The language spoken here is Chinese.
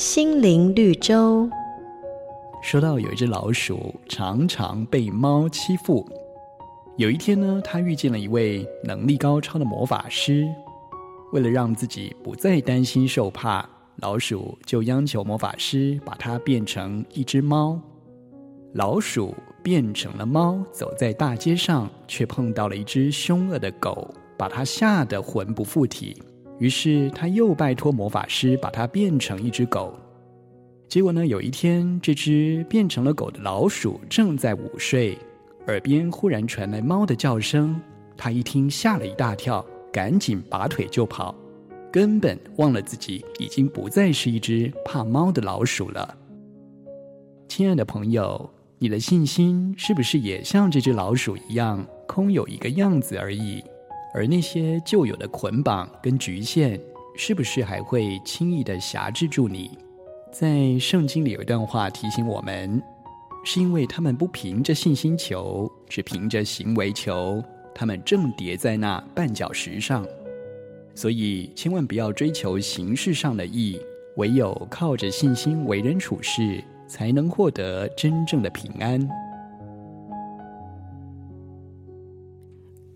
心灵绿洲。说到有一只老鼠常常被猫欺负，有一天呢，他遇见了一位能力高超的魔法师。为了让自己不再担心受怕，老鼠就央求魔法师把它变成一只猫。老鼠变成了猫，走在大街上，却碰到了一只凶恶的狗，把它吓得魂不附体。于是他又拜托魔法师把它变成一只狗。结果呢，有一天，这只变成了狗的老鼠正在午睡，耳边忽然传来猫的叫声。它一听，吓了一大跳，赶紧拔腿就跑，根本忘了自己已经不再是一只怕猫的老鼠了。亲爱的朋友，你的信心是不是也像这只老鼠一样，空有一个样子而已？而那些旧有的捆绑跟局限，是不是还会轻易地辖制住你？在圣经里有一段话提醒我们，是因为他们不凭着信心求，只凭着行为求，他们正跌在那绊脚石上。所以千万不要追求形式上的义，唯有靠着信心为人处事，才能获得真正的平安。